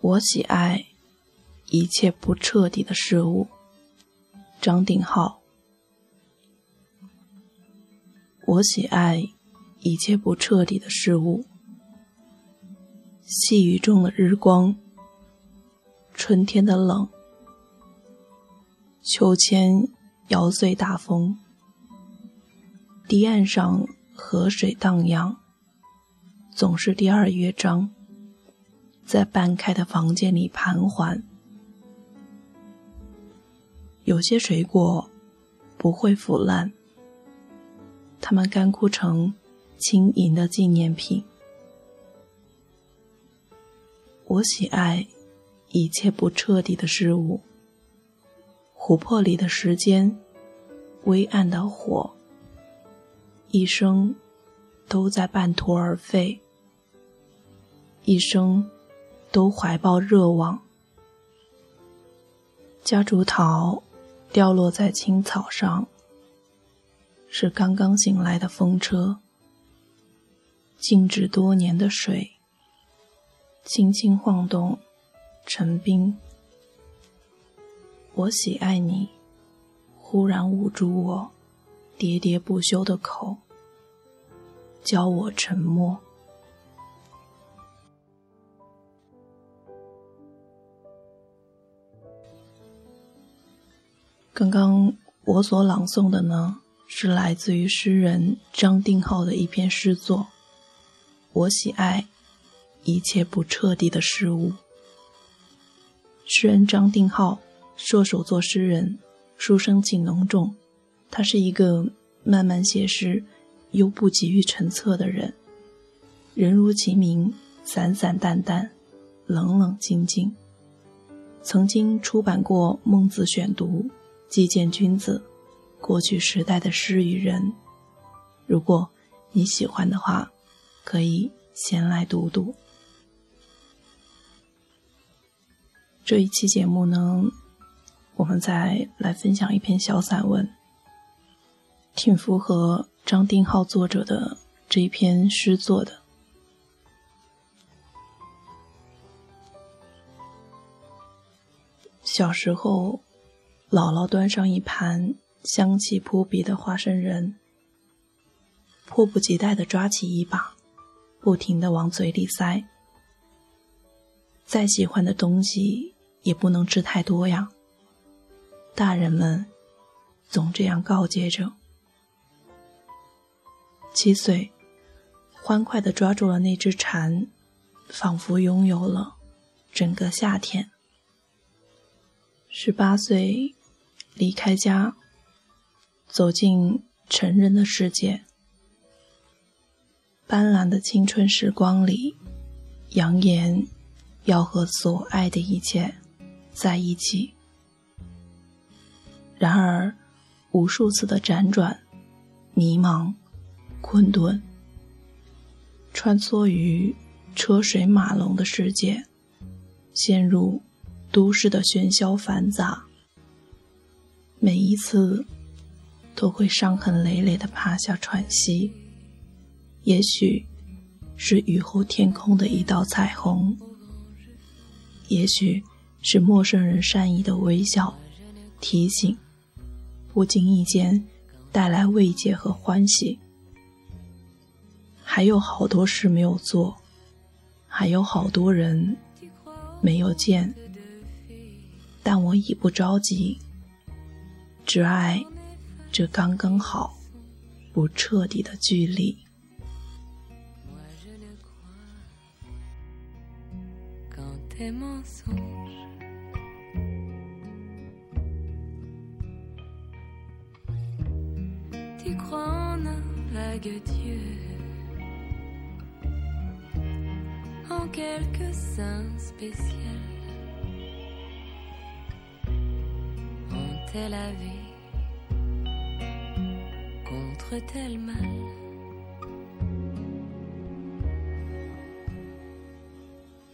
我喜爱一切不彻底的事物。张定浩。我喜爱一切不彻底的事物。细雨中的日光，春天的冷，秋千摇碎大风，堤岸上河水荡漾，总是第二乐章。在半开的房间里盘桓。有些水果不会腐烂，它们干枯成轻盈的纪念品。我喜爱一切不彻底的事物。琥珀里的时间，微暗的火，一生都在半途而废，一生。都怀抱热望，夹竹桃掉落在青草上，是刚刚醒来的风车。静止多年的水，轻轻晃动，成冰。我喜爱你，忽然捂住我喋喋不休的口，教我沉默。刚刚我所朗诵的呢，是来自于诗人张定浩的一篇诗作。我喜爱一切不彻底的事物。诗人张定浩，射手座诗人，书生气浓重。他是一个慢慢写诗，又不急于成册的人。人如其名，散散淡淡，冷冷静静。曾经出版过《孟子选读》。既见君子，过去时代的诗与人。如果你喜欢的话，可以先来读读。这一期节目呢，我们再来分享一篇小散文，挺符合张定浩作者的这一篇诗作的。小时候。姥姥端上一盘香气扑鼻的花生仁，迫不及待地抓起一把，不停地往嘴里塞。再喜欢的东西也不能吃太多呀。大人们总这样告诫着。七岁，欢快地抓住了那只蝉，仿佛拥有了整个夏天。十八岁。离开家，走进成人的世界。斑斓的青春时光里，扬言要和所爱的一切在一起。然而，无数次的辗转、迷茫、困顿，穿梭于车水马龙的世界，陷入都市的喧嚣繁杂。每一次，都会伤痕累累的趴下喘息。也许是雨后天空的一道彩虹，也许是陌生人善意的微笑、提醒，不经意间带来慰藉和欢喜。还有好多事没有做，还有好多人没有见，但我已不着急。只爱这刚刚好、不彻底的距离。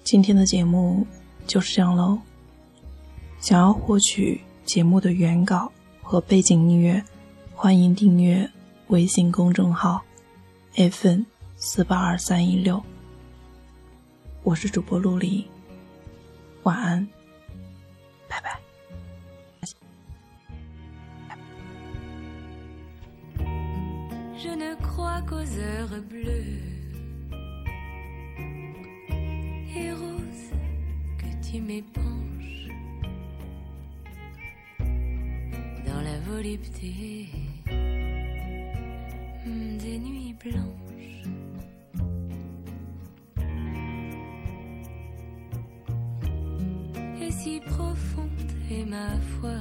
今天的节目就是这样喽。想要获取节目的原稿和背景音乐，欢迎订阅微信公众号 “fn 四八二三一六”。我是主播陆离，晚安，拜拜。Volupté des nuits blanches. Et si profonde est ma foi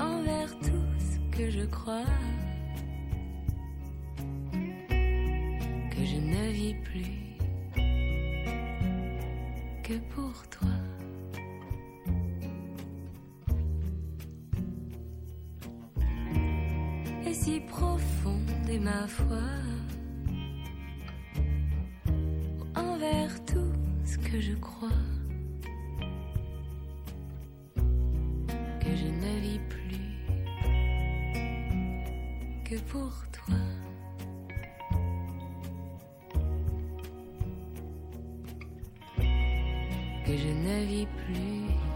envers tout ce que je crois, que je ne vis plus que pour toi. Si profonde est ma foi envers tout ce que je crois que je ne vis plus que pour toi. Que je ne vis plus